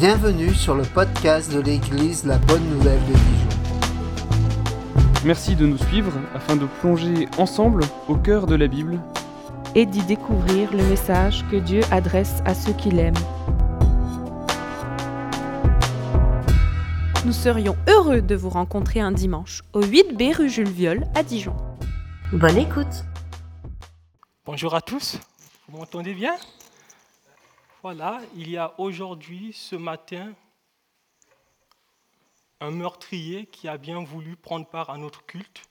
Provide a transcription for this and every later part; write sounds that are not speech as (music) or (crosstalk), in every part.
Bienvenue sur le podcast de l'Église La Bonne Nouvelle de Dijon. Merci de nous suivre afin de plonger ensemble au cœur de la Bible et d'y découvrir le message que Dieu adresse à ceux qui l'aiment. Nous serions heureux de vous rencontrer un dimanche au 8B rue Jules Viol à Dijon. Bonne écoute. Bonjour à tous, vous m'entendez bien? Voilà, il y a aujourd'hui, ce matin, un meurtrier qui a bien voulu prendre part à notre culte.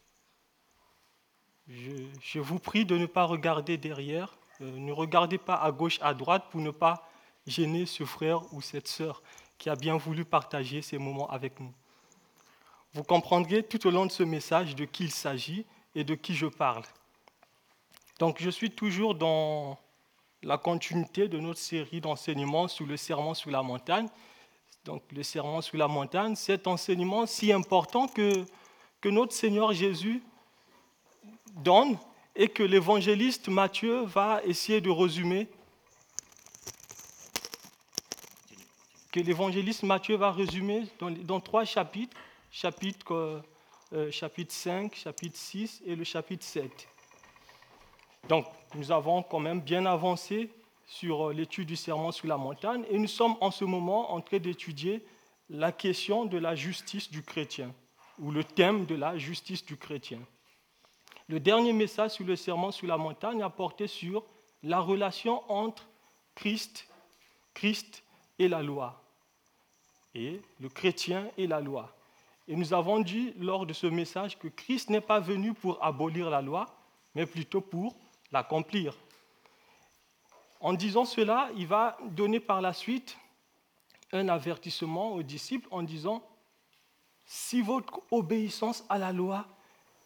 Je, vous prie de ne pas regarder derrière, euh, ne regardez pas à gauche, à droite pour ne pas gêner ce frère ou cette sœur qui a bien voulu partager ces moments avec nous. Vous comprendrez tout au long de ce message de qui il s'agit et de qui je parle. Donc je suis toujours dans la continuité de notre série d'enseignements sous le serment sous la montagne. Donc le serment sous la montagne, cet enseignement si important que, notre Seigneur Jésus donne et que l'évangéliste Matthieu va essayer de résumer, que l'évangéliste Matthieu va résumer dans, trois chapitres, chapitre, euh, chapitre 5, chapitre 6 et le chapitre 7. Donc, nous avons quand même bien avancé sur l'étude du serment sur la montagne et nous sommes en ce moment en train d'étudier la question de la justice du chrétien ou le thème de la justice du chrétien. Le dernier message sur le serment sur la montagne a porté sur la relation entre Christ, Christ et la loi, et le chrétien et la loi. Et nous avons dit lors de ce message que Christ n'est pas venu pour abolir la loi, mais plutôt pour l'accomplir. En disant cela, il va donner par la suite un avertissement aux disciples en disant, si votre obéissance à la loi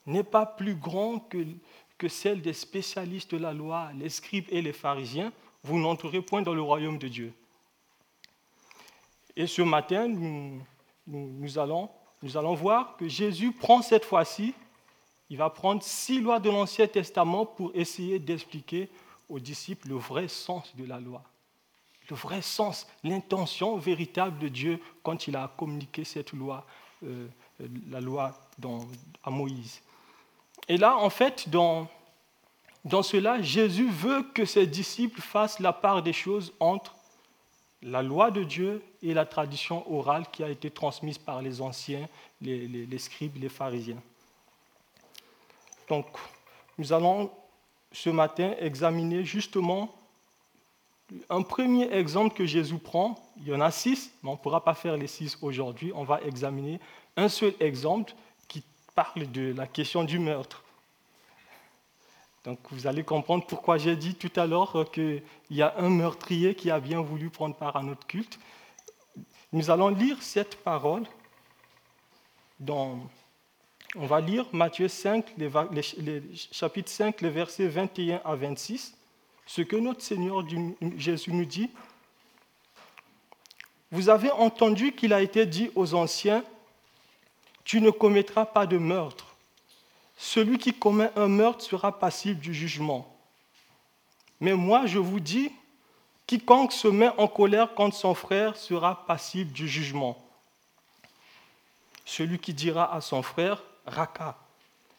n'est pas plus grande que, que celle des spécialistes de la loi, les scribes et les pharisiens, vous n'entrerez point dans le royaume de Dieu. Et ce matin, nous, allons, nous allons voir que Jésus prend cette fois-ci il va prendre six lois de l'Ancien Testament pour essayer d'expliquer aux disciples le vrai sens de la loi, le vrai sens, l'intention véritable de Dieu quand il a communiqué cette loi, euh, la loi à Moïse. Et là, en fait, dans, cela, Jésus veut que ses disciples fassent la part des choses entre la loi de Dieu et la tradition orale qui a été transmise par les anciens, les scribes, les pharisiens. Donc, nous allons ce matin examiner justement un premier exemple que Jésus prend. Il y en a six, mais on ne pourra pas faire les six aujourd'hui. On va examiner un seul exemple qui parle de la question du meurtre. Donc vous allez comprendre pourquoi j'ai dit tout à l'heure qu'il y a un meurtrier qui a bien voulu prendre part à notre culte. Nous allons lire cette parole dans on va lire Matthieu 5, les, les, chapitre 5, les versets 21 à 26. Ce que notre Seigneur Jésus nous dit. Vous avez entendu qu'il a été dit aux anciens, tu ne commettras pas de meurtre. Celui qui commet un meurtre sera passible du jugement. Mais moi, je vous dis, quiconque se met en colère contre son frère sera passible du jugement. Celui qui dira à son frère, Raka,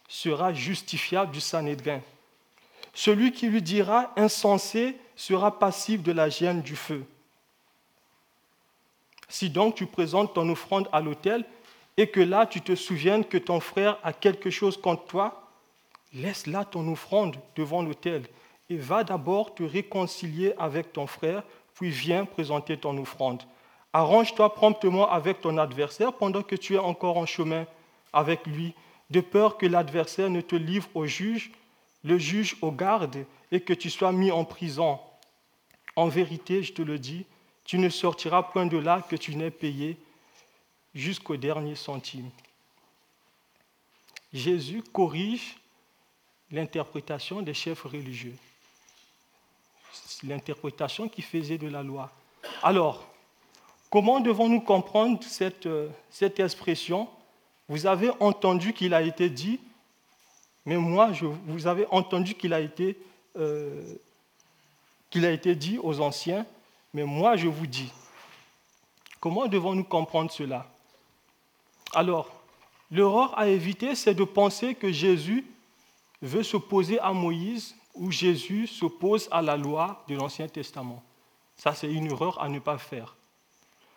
sera justifiable du Sanhédrin. Celui qui lui dira insensé sera passif de la gêne du feu. Si donc tu présentes ton offrande à l'autel et que là tu te souviennes que ton frère a quelque chose contre toi, laisse là ton offrande devant l'autel et va d'abord te réconcilier avec ton frère, puis viens présenter ton offrande. Arrange-toi promptement avec ton adversaire pendant que tu es encore en chemin avec lui, de peur que l'adversaire ne te livre au juge, le juge au garde, et que tu sois mis en prison. En vérité, je te le dis, tu ne sortiras point de là que tu n'aies payé jusqu'au dernier centime. Jésus corrige l'interprétation des chefs religieux, l'interprétation qui faisait de la loi. Alors, comment devons-nous comprendre cette, cette expression? Vous avez entendu qu'il a été dit, mais moi, je, vous avez entendu qu'il a, euh, qu'il a été dit aux anciens, mais moi, je vous dis. Comment devons-nous comprendre cela? Alors, l'erreur à éviter, c'est de penser que Jésus veut s'opposer à Moïse ou Jésus s'oppose à la loi de l'Ancien Testament. Ça, c'est une erreur à ne pas faire.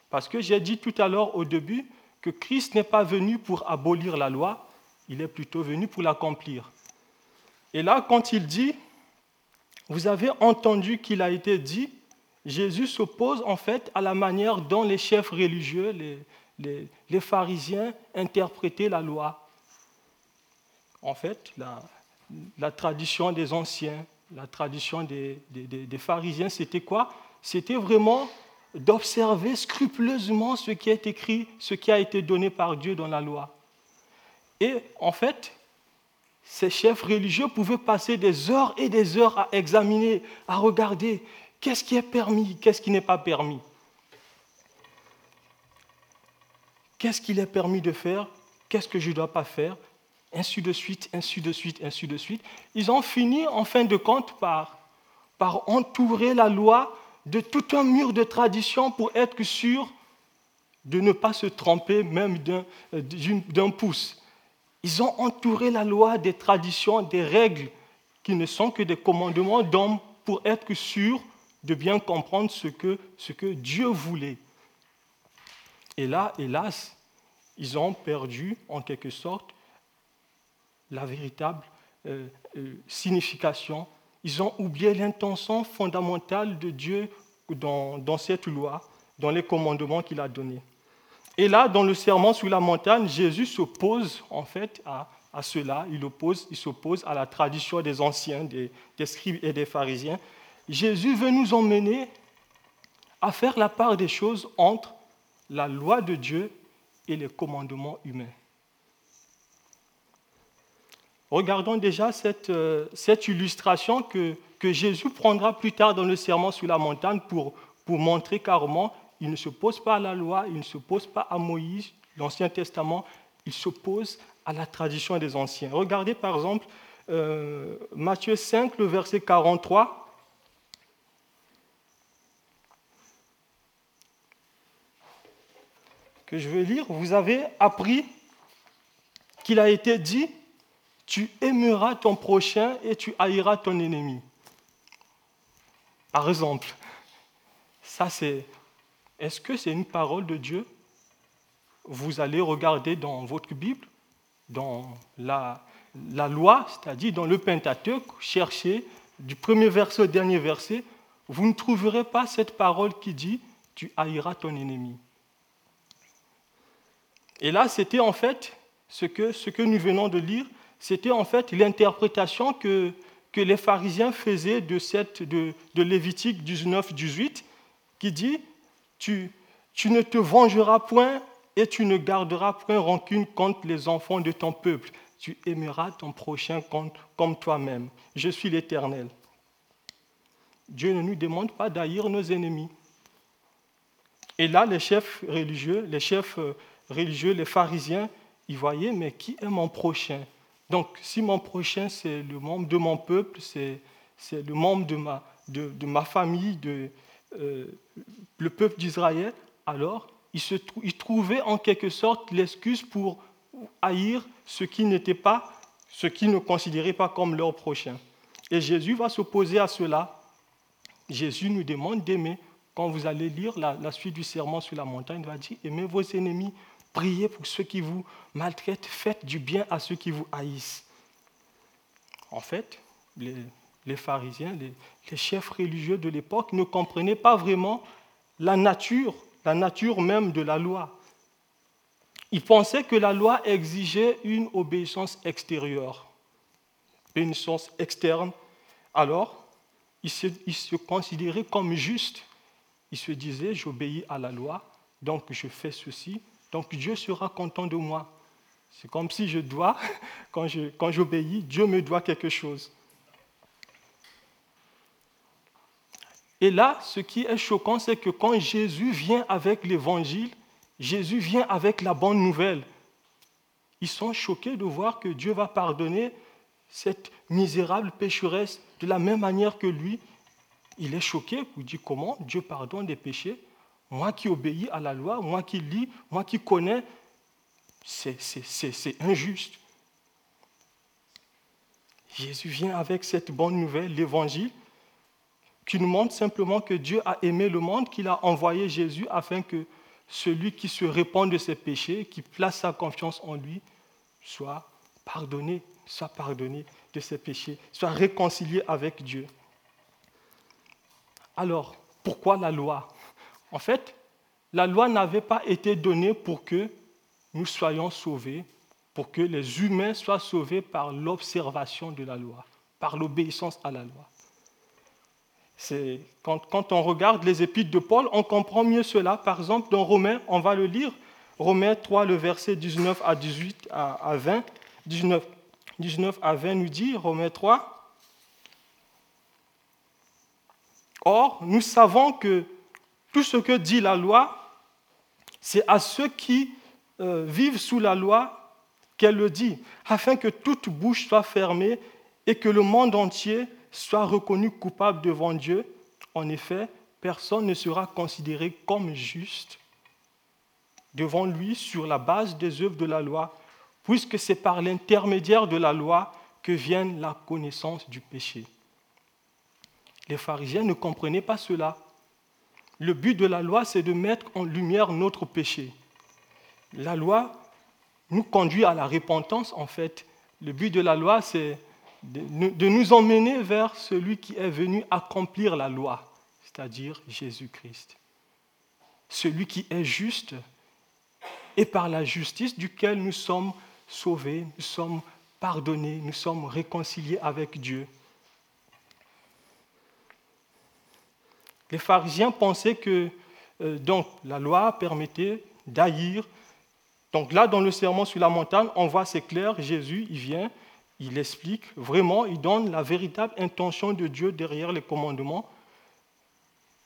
Parce que j'ai dit tout à l'heure au début que Christ n'est pas venu pour abolir la loi, il est plutôt venu pour l'accomplir. Et là, quand il dit, vous avez entendu qu'il a été dit, Jésus s'oppose en fait à la manière dont les chefs religieux, les, pharisiens interprétaient la loi. En fait, la, tradition des anciens, la tradition des, des pharisiens, c'était quoi? C'était vraiment d'observer scrupuleusement ce qui est écrit, ce qui a été donné par Dieu dans la loi. Et en fait, ces chefs religieux pouvaient passer des heures et des heures à examiner, à regarder qu'est-ce qui est permis, qu'est-ce qui n'est pas permis. Qu'est-ce qu'il est permis de faire, qu'est-ce que je ne dois pas faire, ainsi de suite, ainsi de suite, ainsi de suite. Ils ont fini en fin de compte par, par entourer la loi de tout un mur de tradition pour être sûr de ne pas se tromper même d'un pouce. Ils ont entouré la loi des traditions, des règles qui ne sont que des commandements d'hommes pour être sûr de bien comprendre ce que, ce que Dieu voulait. Et là, hélas, ils ont perdu en quelque sorte la véritable euh, euh, signification. Ils ont oublié l'intention fondamentale de Dieu dans, cette loi, dans les commandements qu'il a donnés. Et là, dans le serment sur la montagne, Jésus s'oppose en fait à, cela. Il s'oppose à la tradition des anciens, des, scribes et des pharisiens. Jésus veut nous emmener à faire la part des choses entre la loi de Dieu et les commandements humains. Regardons déjà cette, euh, illustration que, Jésus prendra plus tard dans le serment sur la montagne pour, pour montrer carrément il ne s'oppose pas à la loi, il ne s'oppose pas à Moïse, l'Ancien Testament, il s'oppose à la tradition des anciens. Regardez par exemple euh, Matthieu 5, le verset 43. que je vais lire. Vous avez appris qu'il a été dit, tu aimeras ton prochain et tu haïras ton ennemi. Par exemple, ça c'est est-ce que c'est une parole de Dieu? Vous allez regarder dans votre Bible, dans la, loi, c'est-à-dire dans le Pentateuque, chercher du premier verset au dernier verset, vous ne trouverez pas cette parole qui dit Tu haïras ton ennemi. Et là, c'était en fait ce que, ce que nous venons de lire, c'était en fait l'interprétation que, les pharisiens faisaient de, cette, de, Lévitique 19-18, qui dit tu, ne te vengeras point et tu ne garderas point rancune contre les enfants de ton peuple. Tu aimeras ton prochain comme toi-même. Je suis l'Éternel. Dieu ne nous demande pas d'haïr nos ennemis. Et là, les chefs religieux, les chefs euh, religieux, les pharisiens, ils voyaient, mais qui est mon prochain? Donc, si mon prochain, c'est le membre de mon peuple, c'est le membre de ma, de, de ma famille, de, euh, le peuple d'Israël, alors, il, se, trouvait en quelque sorte l'excuse pour haïr ce qui n'était pas, ce qui ne considérait pas comme leur prochain. Et Jésus va s'opposer à cela. Jésus nous demande d'aimer. Quand vous allez lire la, suite du serment sur la montagne, il va dire aimez vos ennemis, priez pour ceux qui vous maltraitent, faites du bien à ceux qui vous haïssent. En fait, les, les pharisiens, les, chefs religieux de l'époque ne comprenaient pas vraiment la nature, la nature même de la loi. Ils pensaient que la loi exigeait une obéissance extérieure, une obéissance externe. Alors, ils se, ils se considéraient comme justes. Ils se disaient, j'obéis à la loi, donc je fais ceci, donc Dieu sera content de moi. C'est comme si je dois, (laughs) quand j'obéis, Dieu me doit quelque chose. Et là, ce qui est choquant, c'est que quand Jésus vient avec l'évangile, Jésus vient avec la bonne nouvelle. Ils sont choqués de voir que Dieu va pardonner cette misérable pécheresse de la même manière que lui. Il est choqué, il dit comment Dieu pardonne des péchés? Moi qui obéis à la loi, moi qui lis, moi qui connais, c'est injuste. Jésus vient avec cette bonne nouvelle, l'évangile, qui nous montre simplement que Dieu a aimé le monde, qu'il a envoyé Jésus afin que celui qui se répand de ses péchés, qui place sa confiance en lui, soit pardonné, soit pardonné de ses péchés, soit réconcilié avec Dieu. Alors, pourquoi la loi? En fait, la loi n'avait pas été donnée pour que nous soyons sauvés, pour que les humains soient sauvés par l'observation de la loi, par l'obéissance à la loi. Quand, on regarde les épîtres de Paul, on comprend mieux cela. Par exemple, dans Romains, on va le lire. Romains 3, le verset 19 à 18 à, 20. 19, 19 à 20 nous dit, Romains 3, Or, nous savons que tout ce que dit la loi, c'est à ceux qui euh, vivent sous la loi qu'elle le dit, afin que toute bouche soit fermée et que le monde entier soit reconnu coupable devant Dieu. En effet, personne ne sera considéré comme juste devant lui sur la base des œuvres de la loi, puisque c'est par l'intermédiaire de la loi que vient la connaissance du péché. Les pharisiens ne comprenaient pas cela. Le but de la loi, c'est de mettre en lumière notre péché. La loi nous conduit à la repentance, en fait. Le but de la loi, c'est de nous emmener vers celui qui est venu accomplir la loi, c'est-à-dire Jésus-Christ. Celui qui est juste et par la justice duquel nous sommes sauvés, nous sommes pardonnés, nous sommes réconciliés avec Dieu. Les pharisiens pensaient que euh, donc, la loi permettait d'haïr donc là, dans le serment sur la montagne, on voit, c'est clair, Jésus, il vient, il explique vraiment, il donne la véritable intention de Dieu derrière les commandements.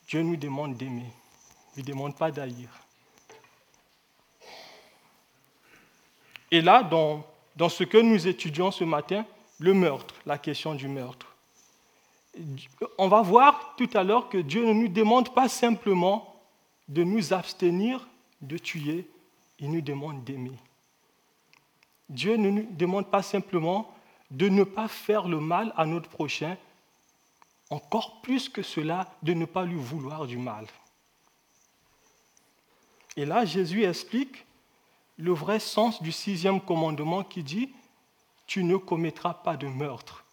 Dieu nous demande d'aimer, il ne demande pas d'haïr. Et là, dans, dans ce que nous étudions ce matin, le meurtre, la question du meurtre. On va voir tout à l'heure que Dieu ne nous demande pas simplement de nous abstenir de tuer, il nous demande d'aimer. Dieu ne nous demande pas simplement de ne pas faire le mal à notre prochain, encore plus que cela, de ne pas lui vouloir du mal. Et là, Jésus explique le vrai sens du sixième commandement qui dit, tu ne commettras pas de meurtre.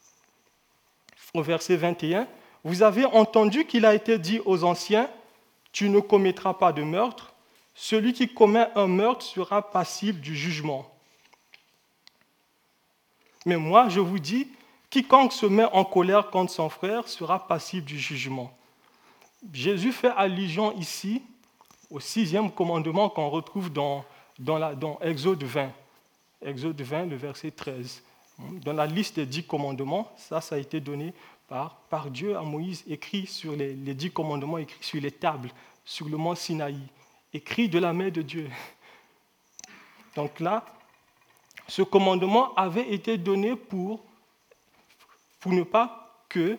Au verset 21, vous avez entendu qu'il a été dit aux anciens, tu ne commettras pas de meurtre, celui qui commet un meurtre sera passible du jugement. Mais moi, je vous dis, quiconque se met en colère contre son frère sera passible du jugement. Jésus fait allusion ici au sixième commandement qu'on retrouve dans, Exode 20. Exode 20, le verset 13. Dans la liste des dix commandements, ça, ça a été donné par, par Dieu à Moïse, écrit sur les, dix commandements, écrits sur les tables, sur le mont Sinaï écrit de la main de Dieu. Donc là, ce commandement avait été donné pour, pour ne pas que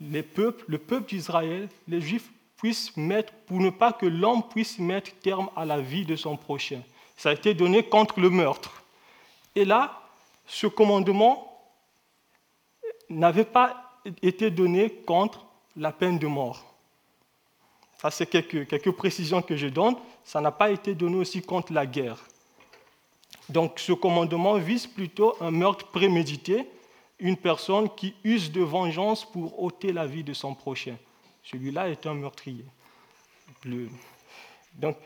les peuples, le peuple d'Israël, les Juifs puissent mettre, pour ne pas que l'homme puisse mettre terme à la vie de son prochain. Ça a été donné contre le meurtre. Et là, ce commandement n'avait pas été donné contre la peine de mort. Ça, c'est quelques, quelques précisions que je donne. Ça n'a pas été donné aussi contre la guerre. Donc ce commandement vise plutôt un meurtre prémédité, une personne qui use de vengeance pour ôter la vie de son prochain. Celui-là est un meurtrier. Donc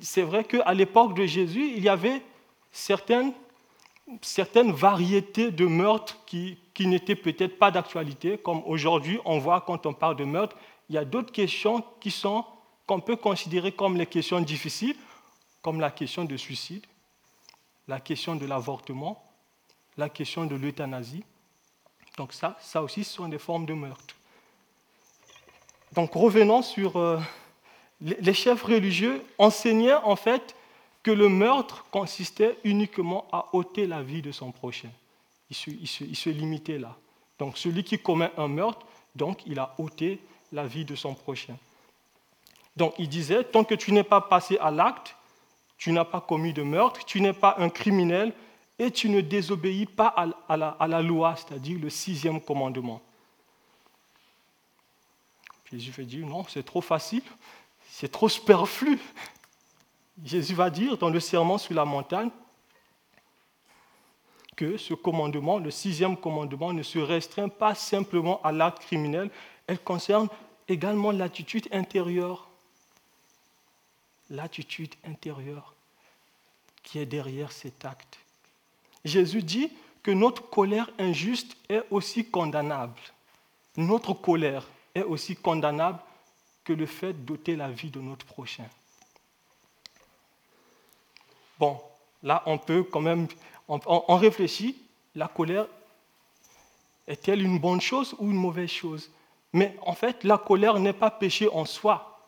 c'est vrai qu'à l'époque de Jésus, il y avait certaines, certaines variétés de meurtres qui, qui n'étaient peut-être pas d'actualité, comme aujourd'hui on voit quand on parle de meurtre, il y a d'autres questions qui sont qu'on peut considérer comme les questions difficiles, comme la question de suicide, la question de l'avortement, la question de l'euthanasie. Donc ça, ça aussi, ce sont des formes de meurtre. Donc revenons sur euh, les chefs religieux enseignaient en fait que le meurtre consistait uniquement à ôter la vie de son prochain. Il se, limitait là. Donc celui qui commet un meurtre, donc il a ôté la vie de son prochain. Donc il disait, tant que tu n'es pas passé à l'acte, tu n'as pas commis de meurtre, tu n'es pas un criminel et tu ne désobéis pas à la, à la loi, c'est-à-dire le sixième commandement. Jésus va dire, non, c'est trop facile, c'est trop superflu. Jésus va dire dans le serment sur la montagne que ce commandement, le sixième commandement, ne se restreint pas simplement à l'acte criminel, elle concerne également l'attitude intérieure. L'attitude intérieure qui est derrière cet acte. Jésus dit que notre colère injuste est aussi condamnable. Notre colère est aussi condamnable que le fait d'ôter la vie de notre prochain. Bon, là, on peut quand même, on, réfléchit, la colère est-elle une bonne chose ou une mauvaise chose? Mais en fait, la colère n'est pas péché en soi.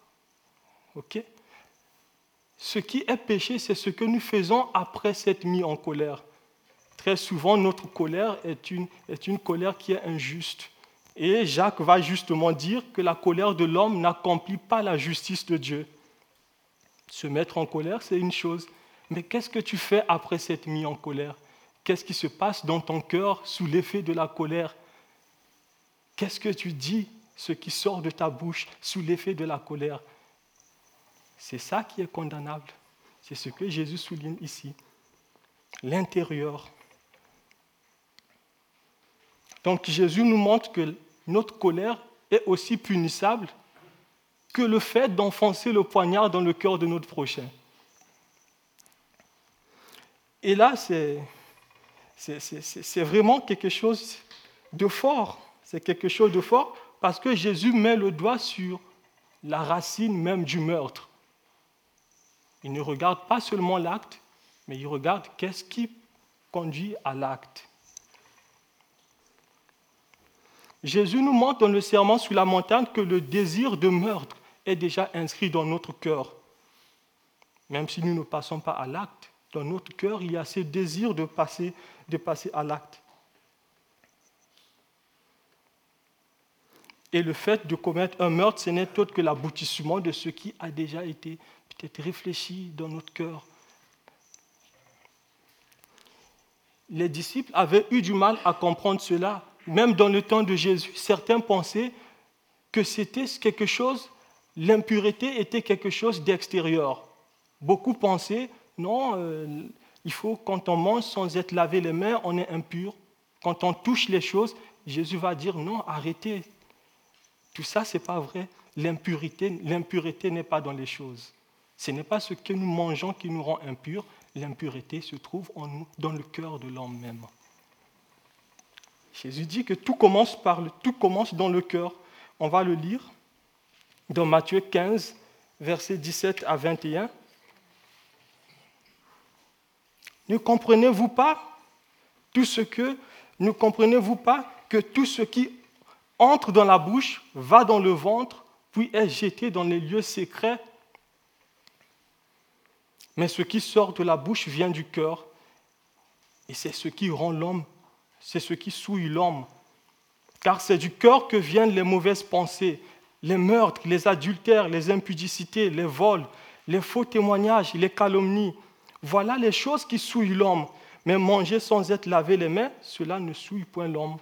OK? Ce qui est péché, c'est ce que nous faisons après s'être mis en colère. Très souvent, notre colère est une, est une colère qui est injuste. Et Jacques va justement dire que la colère de l'homme n'accomplit pas la justice de Dieu. Se mettre en colère, c'est une chose. Mais qu'est-ce que tu fais après s'être mis en colère? Qu'est-ce qui se passe dans ton cœur sous l'effet de la colère? Qu'est-ce que tu dis, ce qui sort de ta bouche sous l'effet de la colère? C'est ça qui est condamnable. C'est ce que Jésus souligne ici. L'intérieur. Donc Jésus nous montre que notre colère est aussi punissable que le fait d'enfoncer le poignard dans le cœur de notre prochain. Et là, c'est, vraiment quelque chose de fort. C'est quelque chose de fort parce que Jésus met le doigt sur la racine même du meurtre. Il ne regarde pas seulement l'acte, mais il regarde qu'est-ce qui conduit à l'acte. Jésus nous montre dans le serment sur la montagne que le désir de meurtre est déjà inscrit dans notre cœur. Même si nous ne passons pas à l'acte, dans notre cœur, il y a ce désir de passer, de passer à l'acte. Et le fait de commettre un meurtre, ce n'est autre que l'aboutissement de ce qui a déjà été peut-être réfléchi dans notre cœur. Les disciples avaient eu du mal à comprendre cela même dans le temps de Jésus, certains pensaient que c'était quelque chose, l'impureté était quelque chose d'extérieur. Beaucoup pensaient, non, euh, il faut, quand on mange sans être lavé les mains, on est impur. Quand on touche les choses, Jésus va dire, non, arrêtez. Tout ça, ce n'est pas vrai. L'impureté, l'impureté n'est pas dans les choses. Ce n'est pas ce que nous mangeons qui nous rend impurs. L'impureté se trouve en nous, dans le cœur de l'homme même. Jésus dit que tout commence, par le, tout commence dans le cœur. On va le lire dans Matthieu 15, versets 17 à 21. Ne comprenez-vous pas tout ce que ne comprenez-vous pas que tout ce qui entre dans la bouche va dans le ventre, puis est jeté dans les lieux secrets? Mais ce qui sort de la bouche vient du cœur, et c'est ce qui rend l'homme c'est ce qui souille l'homme. Car c'est du cœur que viennent les mauvaises pensées, les meurtres, les adultères, les impudicités, les vols, les faux témoignages, les calomnies. Voilà les choses qui souillent l'homme. Mais manger sans être lavé les mains, cela ne souille point l'homme.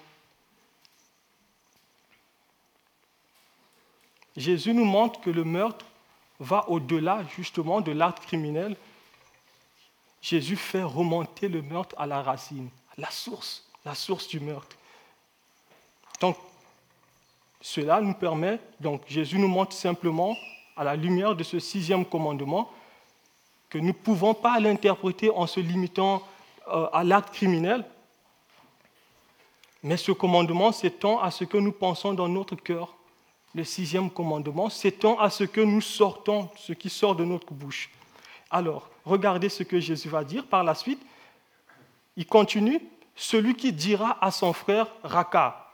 Jésus nous montre que le meurtre va au-delà justement de l'acte criminel. Jésus fait remonter le meurtre à la racine, à la source la source du meurtre. Donc, cela nous permet, donc Jésus nous montre simplement, à la lumière de ce sixième commandement, que nous ne pouvons pas l'interpréter en se limitant euh, à l'acte criminel, mais ce commandement s'étend à ce que nous pensons dans notre cœur. Le sixième commandement s'étend à ce que nous sortons, ce qui sort de notre bouche. Alors, regardez ce que Jésus va dire par la suite. Il continue celui qui dira à son frère Raka.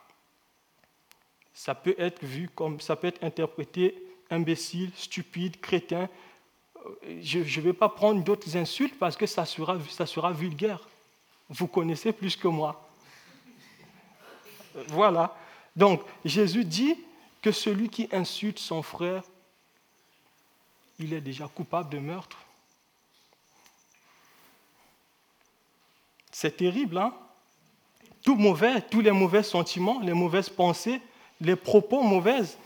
Ça peut être vu comme, ça peut être interprété imbécile, stupide, crétin. Je ne vais pas prendre d'autres insultes parce que ça sera, sera vulgaire. Vous connaissez plus que moi. Voilà. Donc Jésus dit que celui qui insulte son frère il est déjà coupable de meurtre. C'est terrible, hein? Tout mauvais, tous les mauvais sentiments, les mauvaises pensées, les propos mauvaises,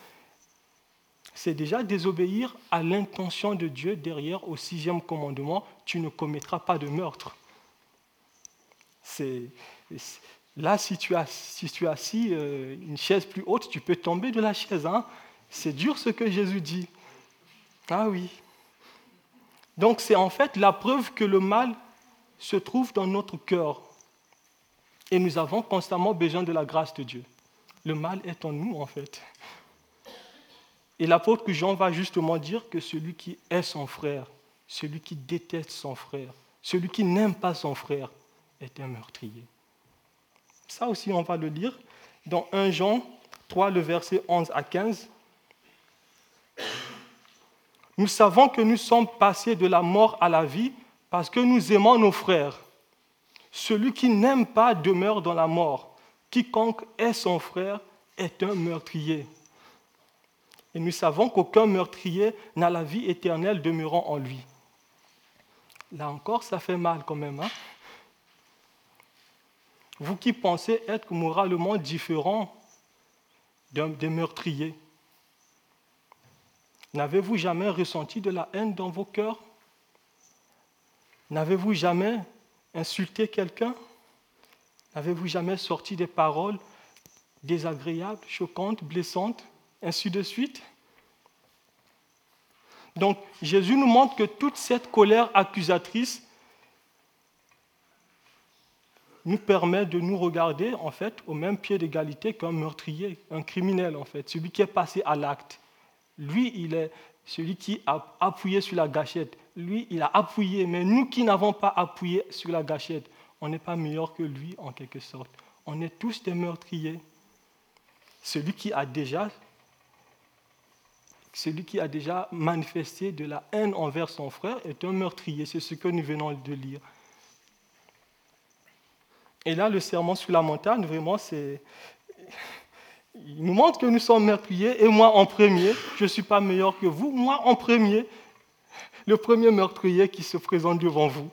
c'est déjà désobéir à l'intention de Dieu derrière au sixième commandement, tu ne commettras pas de meurtre. Là, si tu as, si tu as assis euh, une chaise plus haute, tu peux tomber de la chaise. Hein c'est dur ce que Jésus dit. Ah oui. Donc c'est en fait la preuve que le mal se trouve dans notre cœur. Et nous avons constamment besoin de la grâce de Dieu. Le mal est en nous en fait. Et l'apôtre Jean va justement dire que celui qui est son frère, celui qui déteste son frère, celui qui n'aime pas son frère, est un meurtrier. Ça aussi, on va le lire dans 1 Jean 3, le verset 11 à 15. Nous savons que nous sommes passés de la mort à la vie parce que nous aimons nos frères. Celui qui n'aime pas demeure dans la mort. Quiconque est son frère est un meurtrier. Et nous savons qu'aucun meurtrier n'a la vie éternelle demeurant en lui. Là encore, ça fait mal quand même. Hein Vous qui pensez être moralement différent des meurtriers, N'avez-vous jamais ressenti de la haine dans vos cœurs? N'avez-vous jamais insulté quelqu'un? N'avez-vous jamais sorti des paroles désagréables, choquantes, blessantes, ainsi de suite Donc Jésus nous montre que toute cette colère accusatrice nous permet de nous regarder en fait au même pied d'égalité qu'un meurtrier, un criminel en fait, celui qui est passé à l'acte. Lui, il est celui qui a appuyé sur la gâchette. Lui, il a appuyé, mais nous qui n'avons pas appuyé sur la gâchette, on n'est pas meilleur que lui en quelque sorte. On est tous des meurtriers. Celui qui a déjà celui qui a déjà manifesté de la haine envers son frère est un meurtrier. C'est ce que nous venons de lire. Et là, le serment sur la montagne, vraiment, c'est il nous montre que nous sommes meurtriers, et moi en premier, je ne suis pas meilleur que vous, moi en premier, le premier meurtrier qui se présente devant vous.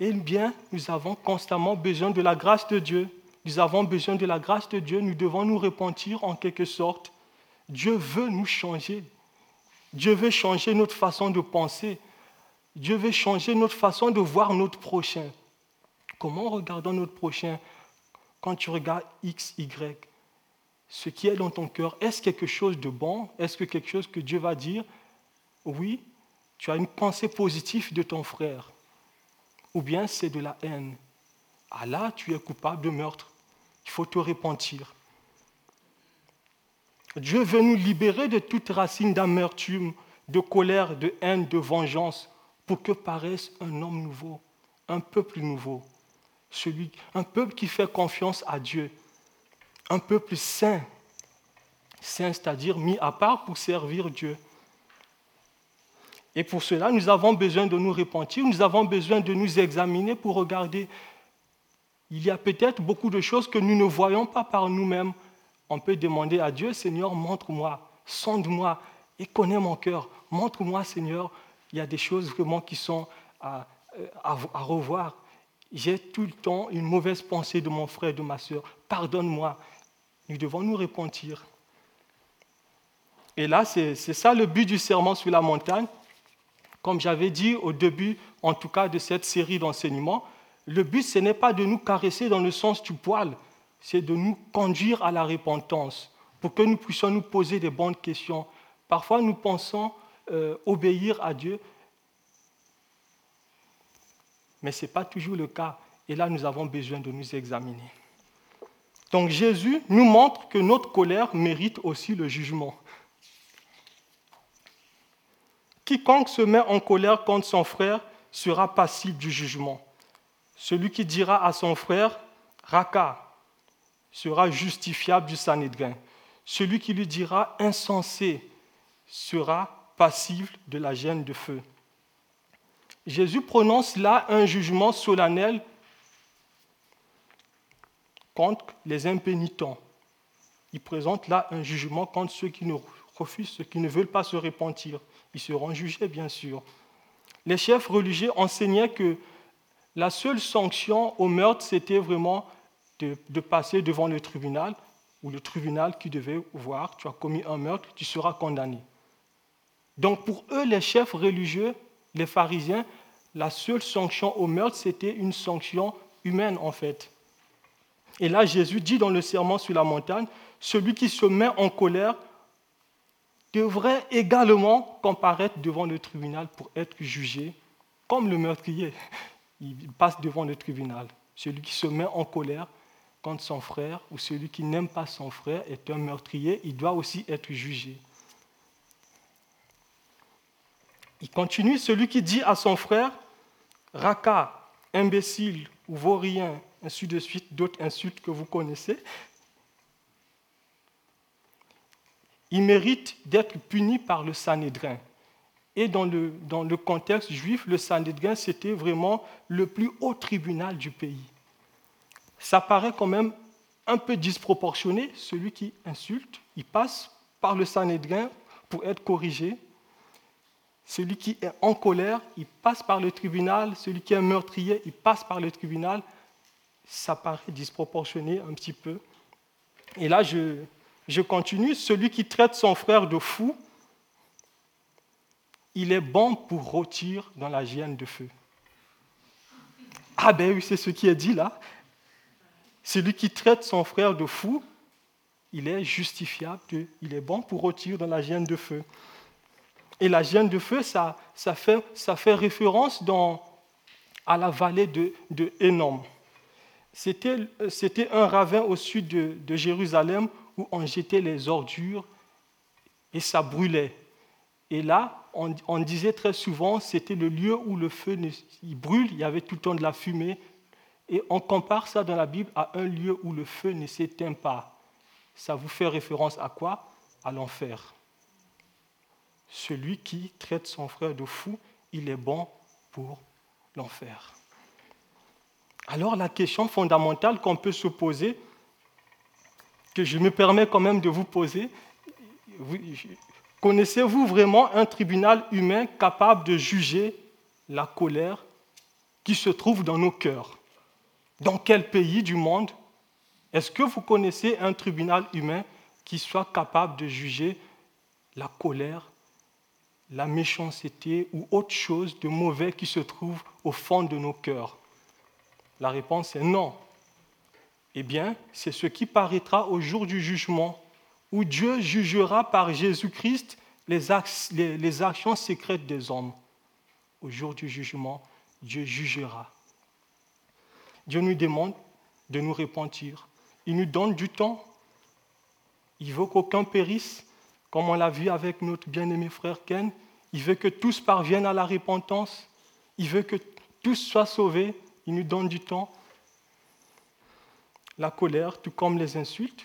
Eh bien, nous avons constamment besoin de la grâce de Dieu. Nous avons besoin de la grâce de Dieu, nous devons nous repentir en quelque sorte. Dieu veut nous changer. Dieu veut changer notre façon de penser. Dieu veut changer notre façon de voir notre prochain. Comment regardons notre prochain quand tu regardes X, Y, ce qui est dans ton cœur, est-ce quelque chose de bon? Est-ce que quelque chose que Dieu va dire? Oui, tu as une pensée positive de ton frère. Ou bien c'est de la haine. Ah là, tu es coupable de meurtre. Il faut te repentir. Dieu veut nous libérer de toute racine d'amertume, de colère, de haine, de vengeance, pour que paraisse un homme nouveau, un peuple nouveau celui, un peuple qui fait confiance à Dieu, un peuple saint, saint, c'est-à-dire mis à part pour servir Dieu. Et pour cela, nous avons besoin de nous repentir, nous avons besoin de nous examiner pour regarder. Il y a peut-être beaucoup de choses que nous ne voyons pas par nous-mêmes. On peut demander à Dieu, Seigneur, montre-moi, sonde-moi et connais mon cœur. Montre-moi, Seigneur, il y a des choses vraiment qui sont à, à revoir j'ai tout le temps une mauvaise pensée de mon frère, de ma soeur, pardonne-moi. Nous devons nous repentir. Et là, c'est ça le but du serment sur la montagne. Comme j'avais dit au début, en tout cas, de cette série d'enseignements, le but, ce n'est pas de nous caresser dans le sens du poil, c'est de nous conduire à la repentance, pour que nous puissions nous poser des bonnes questions. Parfois, nous pensons euh, obéir à Dieu, mais ce n'est pas toujours le cas. Et là, nous avons besoin de nous examiner. Donc Jésus nous montre que notre colère mérite aussi le jugement. Quiconque se met en colère contre son frère sera passible du jugement. Celui qui dira à son frère, Raka, sera justifiable du Sanhédrin. Celui qui lui dira insensé sera passible de la gêne de feu. Jésus prononce là un jugement solennel contre les impénitents. Il présente là un jugement contre ceux qui ne refusent, ceux qui ne veulent pas se repentir. Ils seront jugés, bien sûr. Les chefs religieux enseignaient que la seule sanction au meurtre, c'était vraiment de, passer devant le tribunal, ou le tribunal qui devait voir, tu as commis un meurtre, tu seras condamné. Donc pour eux, les chefs religieux, les pharisiens, la seule sanction au meurtre, c'était une sanction humaine en fait. Et là, Jésus dit dans le serment sur la montagne, celui qui se met en colère devrait également comparaître devant le tribunal pour être jugé, comme le meurtrier. Il passe devant le tribunal. Celui qui se met en colère contre son frère ou celui qui n'aime pas son frère est un meurtrier, il doit aussi être jugé. Il continue, celui qui dit à son frère, Raka, imbécile ou vaurien, ainsi de suite, d'autres insultes que vous connaissez, il mérite d'être puni par le Sanhédrin. Et dans le, dans le contexte juif, le Sanhédrin, c'était vraiment le plus haut tribunal du pays. Ça paraît quand même un peu disproportionné. Celui qui insulte, il passe par le Sanhédrin pour être corrigé. Celui qui est en colère, il passe par le tribunal. Celui qui est meurtrier, il passe par le tribunal. Ça paraît disproportionné un petit peu. Et là, je, je continue, celui qui traite son frère de fou, il est bon pour rôtir dans la gêne de feu. Ah ben oui, c'est ce qui est dit là. Celui qui traite son frère de fou, il est justifiable, il est bon pour rôtir dans la gêne de feu. Et la gêne de feu, ça, fait, référence à la vallée de, de C'était un ravin au sud de, Jérusalem où on jetait les ordures et ça brûlait. Et là, on, disait très souvent, c'était le lieu où le feu brûle, il y avait tout le temps de la fumée. Et on compare ça dans la Bible à un lieu où le feu ne s'éteint pas. Ça vous fait référence à quoi? À l'enfer. Celui qui traite son frère de fou, il est bon pour l'enfer. Alors la question fondamentale qu'on peut se poser, que je me permets quand même de vous poser. Connaissez-vous vraiment un tribunal humain capable de juger la colère qui se trouve dans nos cœurs? Dans quel pays du monde est-ce que vous connaissez un tribunal humain qui soit capable de juger la colère, la méchanceté ou autre chose de mauvais qui se trouve au fond de nos cœurs? La réponse est non. Eh bien, c'est ce qui paraîtra au jour du jugement, où Dieu jugera par Jésus-Christ les, actions secrètes des hommes. Au jour du jugement, Dieu jugera. Dieu nous demande de nous repentir. Il nous donne du temps. Il veut qu'aucun périsse, comme on l'a vu avec notre bien-aimé frère Ken. Il veut que tous parviennent à la repentance. Il veut que tous soient sauvés. Il nous donne du temps la colère, tout comme les insultes,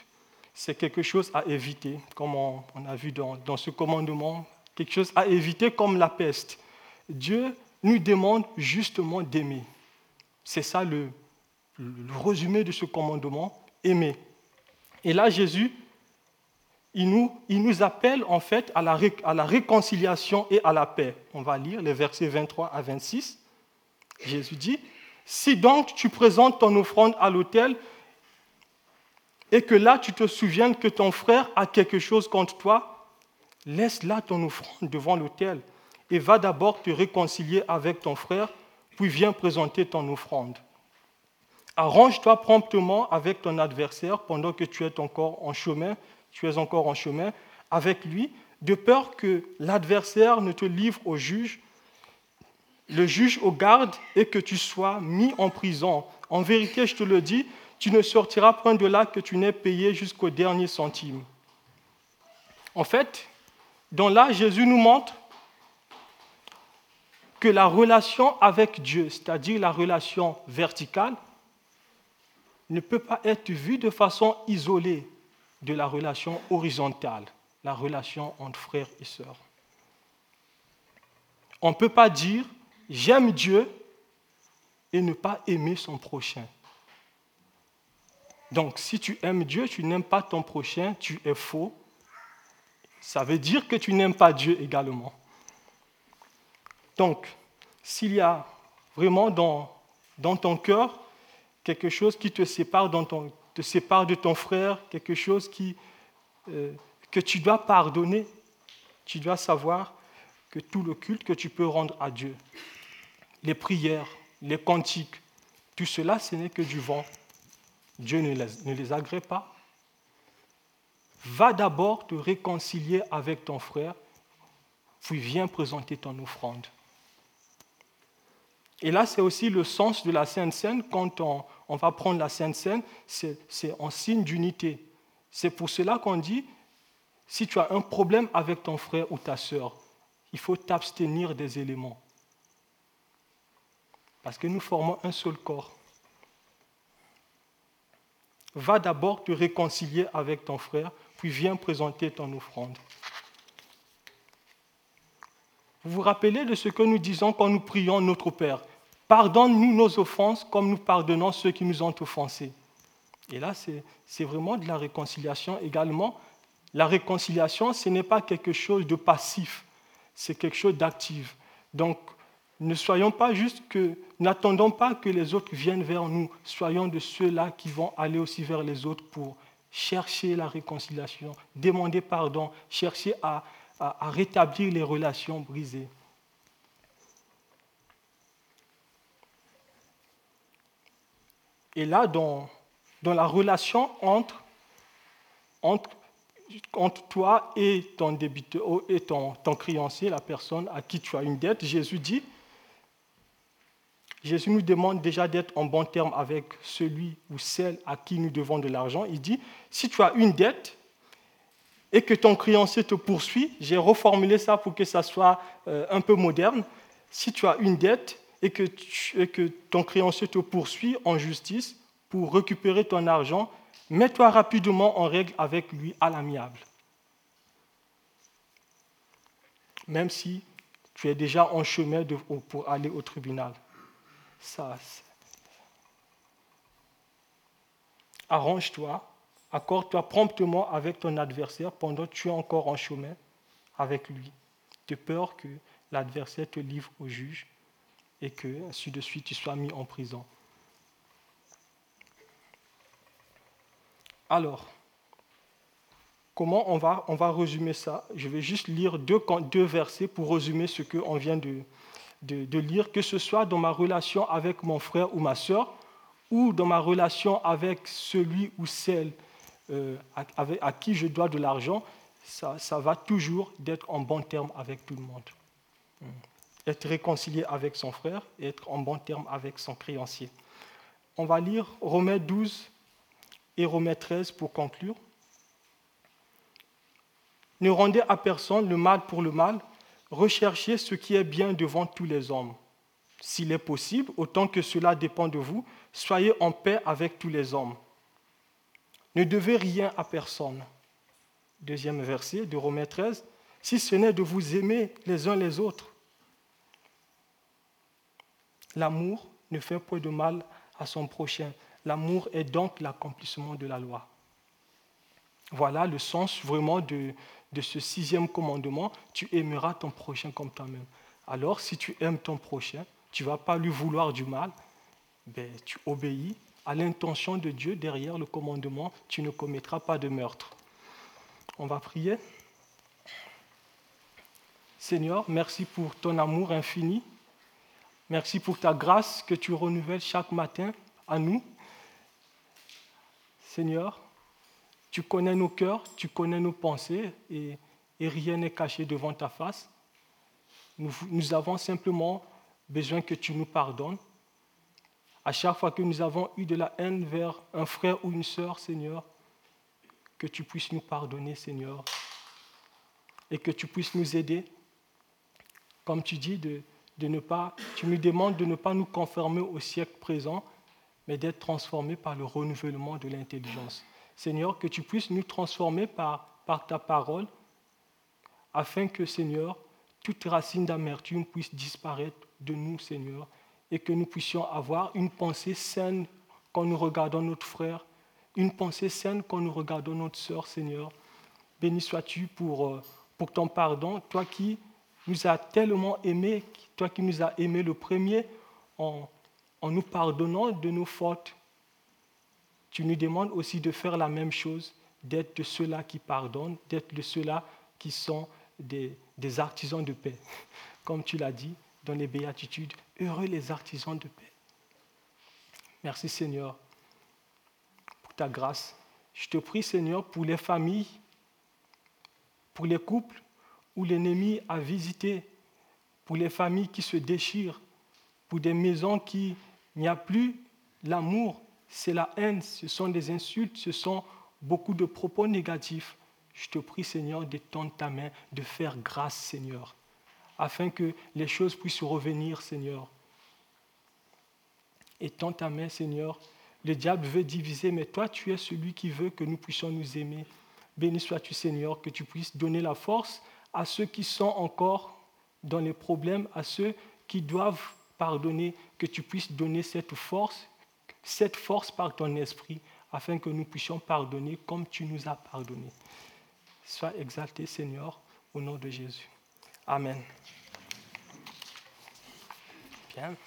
c'est quelque chose à éviter, comme on, a vu dans, ce commandement, quelque chose à éviter comme la peste. Dieu nous demande justement d'aimer. C'est ça le, résumé de ce commandement, aimer. Et là, Jésus, il nous, appelle en fait à la, à la réconciliation et à la paix. On va lire les versets 23 à 26. Jésus dit, Si donc tu présentes ton offrande à l'autel, et que là tu te souviennes que ton frère a quelque chose contre toi, laisse là ton offrande devant l'autel et va d'abord te réconcilier avec ton frère, puis viens présenter ton offrande. Arrange-toi promptement avec ton adversaire pendant que tu es encore en chemin, tu es encore en chemin avec lui, de peur que l'adversaire ne te livre au juge, le juge au garde et que tu sois mis en prison. En vérité, je te le dis, tu ne sortiras point de là que tu n'aies payé jusqu'au dernier centime. En fait, dans là, Jésus nous montre que la relation avec Dieu, c'est-à-dire la relation verticale, ne peut pas être vue de façon isolée de la relation horizontale, la relation entre frères et sœurs. On ne peut pas dire j'aime Dieu et ne pas aimer son prochain. Donc si tu aimes Dieu, tu n'aimes pas ton prochain, tu es faux. Ça veut dire que tu n'aimes pas Dieu également. Donc, s'il y a vraiment dans, dans ton cœur quelque chose qui te sépare, de ton frère, quelque chose euh, que tu dois pardonner, tu dois savoir que tout le culte que tu peux rendre à Dieu, les prières, les cantiques, tout cela, ce n'est que du vent. Dieu ne les agrée pas. Va d'abord te réconcilier avec ton frère, puis viens présenter ton offrande. Et là, c'est aussi le sens de la Sainte Seine. Quand on, va prendre la Sainte Seine, c'est en signe d'unité. C'est pour cela qu'on dit, si tu as un problème avec ton frère ou ta sœur, il faut t'abstenir des éléments. Parce que nous formons un seul corps. Va d'abord te réconcilier avec ton frère, puis viens présenter ton offrande. Vous vous rappelez de ce que nous disons quand nous prions notre Père Pardonne-nous nos offenses comme nous pardonnons ceux qui nous ont offensés. Et là, c'est vraiment de la réconciliation également. La réconciliation, ce n'est pas quelque chose de passif, c'est quelque chose d'actif. Donc, ne soyons pas juste que, n'attendons pas que les autres viennent vers nous. Soyons de ceux-là qui vont aller aussi vers les autres pour chercher la réconciliation, demander pardon, chercher à, à rétablir les relations brisées. Et là, dans, dans la relation entre, entre, entre toi et ton débiteur et ton, ton créancier, la personne à qui tu as une dette, Jésus dit, Jésus nous demande déjà d'être en bon terme avec celui ou celle à qui nous devons de l'argent. Il dit, si tu as une dette et que ton créancier te poursuit, j'ai reformulé ça pour que ça soit euh, un peu moderne, si tu as une dette et que, ton créancier te poursuit en justice pour récupérer ton argent, mets-toi rapidement en règle avec lui à l'amiable. Même si tu es déjà en chemin pour aller au tribunal. Ça, Arrange-toi, accorde-toi promptement avec ton adversaire pendant que tu es encore en chemin avec lui, de peur que l'adversaire te livre au juge et que, ainsi de suite, tu sois mis en prison. Alors, comment on va, on va résumer ça? Je vais juste lire deux, deux versets pour résumer ce qu'on vient de, de, lire, que ce soit dans ma relation avec mon frère ou ma soeur, ou dans ma relation avec celui ou celle euh, à, qui je dois de l'argent, ça, ça, va toujours d'être en bon terme avec tout le monde. Hmm être réconcilié avec son frère et être en bon terme avec son créancier. On va lire Romains 12 et Romains 13 pour conclure. Ne rendez à personne le mal pour le mal, recherchez ce qui est bien devant tous les hommes. S'il est possible, autant que cela dépend de vous, soyez en paix avec tous les hommes. Ne devez rien à personne. Deuxième verset de Romains 13, si ce n'est de vous aimer les uns les autres L'amour ne fait point de mal à son prochain. L'amour est donc l'accomplissement de la loi. Voilà le sens vraiment de, ce sixième commandement. Tu aimeras ton prochain comme toi-même. Alors, si tu aimes ton prochain, tu ne vas pas lui vouloir du mal, ben, tu obéis à l'intention de Dieu derrière le commandement, tu ne commettras pas de meurtre. On va prier. Seigneur, merci pour ton amour infini Merci pour ta grâce que tu renouvelles chaque matin à nous. Seigneur, tu connais nos cœurs, tu connais nos pensées et, rien n'est caché devant ta face. Nous, nous, avons simplement besoin que tu nous pardonnes. À chaque fois que nous avons eu de la haine vers un frère ou une sœur, Seigneur, que tu puisses nous pardonner, Seigneur, et que tu puisses nous aider, comme tu dis, de, de ne pas, tu nous demandes de ne pas nous conformer au siècle présent, mais d'être transformés par le renouvellement de l'intelligence. Seigneur, que tu puisses nous transformer par, par ta parole, afin que, Seigneur, toute racine d'amertume puisse disparaître de nous, Seigneur, et que nous puissions avoir une pensée saine quand nous regardons notre frère, une pensée saine quand nous regardons notre sœur, Seigneur, Béni sois-tu pour, euh, pour ton pardon, toi qui nous as tellement aimés, toi qui nous as aimés le premier en, en nous pardonnant de nos fautes. Tu nous demandes aussi de faire la même chose, d'être de ceux-là qui pardonnent, d'être de ceux-là qui sont des, des artisans de paix. (laughs) Comme tu l'as dit dans les béatitudes, heureux les artisans de paix. Merci Seigneur pour ta grâce. Je te prie Seigneur pour les familles, pour les couples où l'ennemi a visité, pour les familles qui se déchirent, pour des maisons qui n'y a plus l'amour, c'est la haine, ce sont des insultes, ce sont beaucoup de propos négatifs. Je te prie Seigneur d'étendre ta main, de faire grâce Seigneur, afin que les choses puissent revenir Seigneur. Étends ta main Seigneur. Le diable veut diviser, mais toi tu es celui qui veut que nous puissions nous aimer. Béni sois-tu Seigneur, que tu puisses donner la force à ceux qui sont encore dans les problèmes, à ceux qui doivent pardonner, que tu puisses donner cette force, cette force par ton esprit, afin que nous puissions pardonner comme tu nous as pardonné. Sois exalté, Seigneur, au nom de Jésus. Amen. Bien.